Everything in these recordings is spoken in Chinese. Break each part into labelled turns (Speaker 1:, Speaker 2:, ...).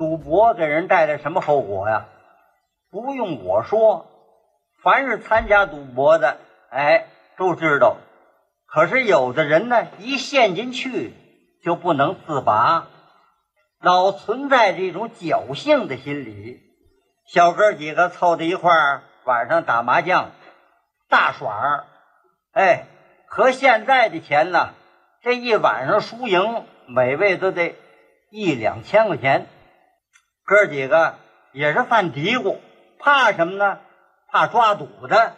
Speaker 1: 赌博给人带来什么后果呀？不用我说，凡是参加赌博的，哎，都知道。可是有的人呢，一陷进去就不能自拔，老存在这种侥幸的心理。小哥几个凑在一块儿，晚上打麻将、大耍儿，哎，和现在的钱呢，这一晚上输赢，每位都得一两千块钱。哥几个也是犯嘀咕，怕什么呢？怕抓赌的。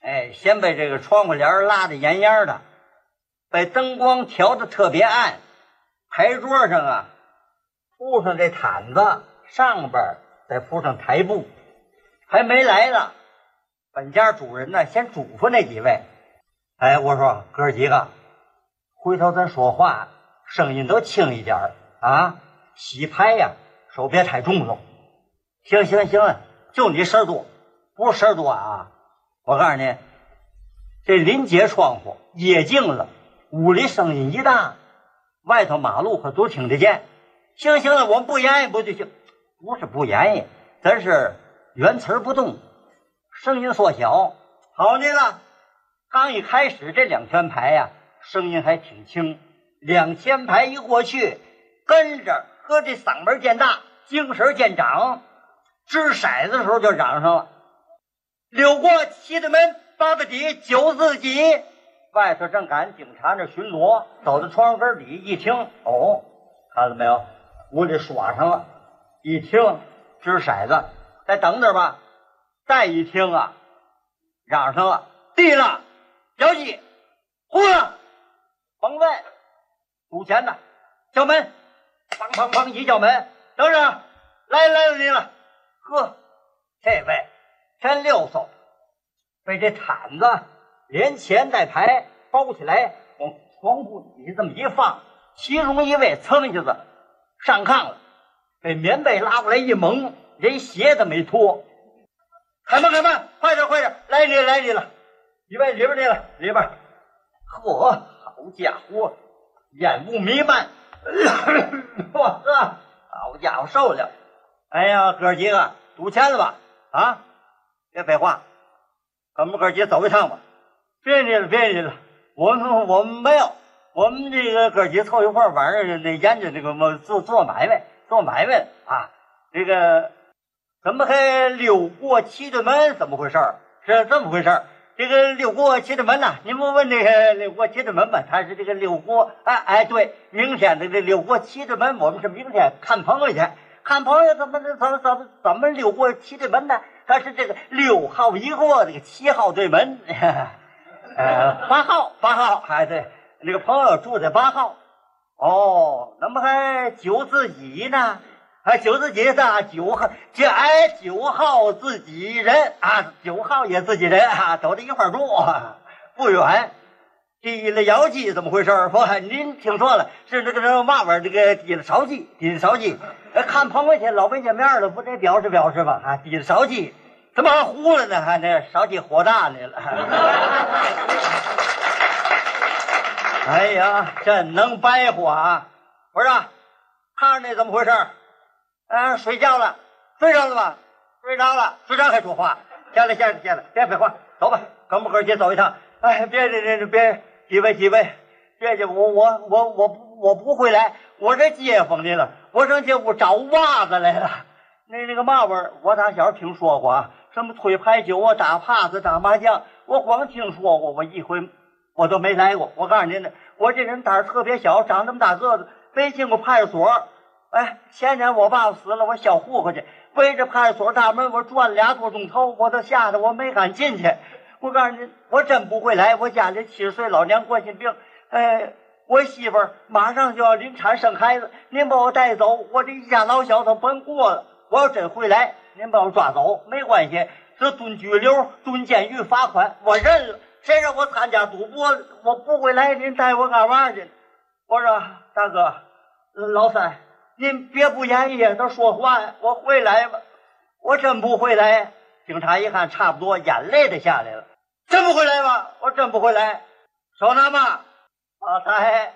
Speaker 1: 哎，先被这个窗户帘拉得严严的，被灯光调的特别暗，牌桌上啊铺上这毯子，上边再铺上台布。还没来呢，本家主人呢先嘱咐那几位：“哎，我说哥几个，回头咱说话声音都轻一点啊，洗牌呀手别太重了。行行行，就你事儿多，不是事儿多啊。”我告诉你，这临街窗户夜静了，屋里声音一大，外头马路可都听得见。行行了，我们不言语不就行？不是不言语，咱是原词不动，声音缩小。好的了，刚一开始这两圈牌呀，声音还挺轻。两千牌一过去，跟着哥这嗓门见大，精神见长，掷骰子的时候就嚷上了。溜过七的门，八的底，九自己。外头正赶警察那巡逻，走到窗户根底一听，哦，看到没有？屋里耍上了。一听掷骰子，再等等吧。再一听啊，嚷上了，地了，小鸡，呼了，甭问，赌钱的，敲门，砰砰砰一叫门，等等，来来了你了。呵，这位。天六手，被这毯子连钱带牌包起来，往床铺底下这么一放，其中一位噌一下子上炕了，被棉被拉过来一蒙，连鞋都没脱。开门开门，快点快点，来你来你了，里边里边去了里边。嚯，好家伙，烟雾弥漫，我呵，好家伙受了。哎呀，哥几个赌钱了吧？啊？别废话，咱们哥几个走一趟吧。别理了，别理了。我们我们没有，我们这个哥几个凑一块晚上那研究这个做做买卖，做买卖啊。这个怎么还溜过七对门？怎么回事？是这么回事。这个六过七的门呐，你们问那个六过七的门吧。他是这个六过，哎哎，对，明天的这六过七的门，我们是明天看朋友去。看朋友怎么怎么怎么怎么六过七的门呢？他是这个六号一过，这个七号对门，呃，八号八号，哎对，那个朋友住在八号。哦，那么还九自己呢？还九自己的九号，这哎九号自己人啊，九号也自己人啊，都在一块住，不远。提了窑鸡怎么回事？不，您听错了，是那个这嘛玩意儿？这个提了烧鸡，提了烧鸡。看朋友去，老没见面了，不得表示表示吧？啊，提了烧鸡，怎么还糊了呢？还那烧鸡火大呢了。哎呀，真能白活啊！不是，看着那怎么回事？啊，睡觉了，睡着了吧？睡着了，睡着还说话？下来，下来，下来，别废话，走吧，跟我们哥姐走一趟。哎，别别别别，几位几位，别介，我我我我我不会来，我这街坊的了，我上街屋找袜子来了。那那个嘛玩意儿，我打小听说过啊，什么推牌九啊，打帕子，打麻将，我光听说过，我一回我都没来过。我告诉您呢，我这人胆儿特别小，长这么大个子没进过派出所。哎，前年我爸爸死了，我小户口去，围着派出所大门我转俩多钟头，我都吓得我没敢进去。我告诉你，我真不会来。我家里七十岁老娘冠心病，哎，我媳妇儿马上就要临产生孩子，您把我带走，我这一家老小都甭过了。我要真回来，您把我抓走没关系，这蹲拘留、蹲监狱、罚款，我认了。谁让我参加赌博，我不会来，您带我干嘛去？我说大哥，老三，您别不言语，他说话呀。我回来吧，我真不回来。警察一看，差不多，眼泪都下来了。真不回来吗？我真不回来。少拿嘛，发财。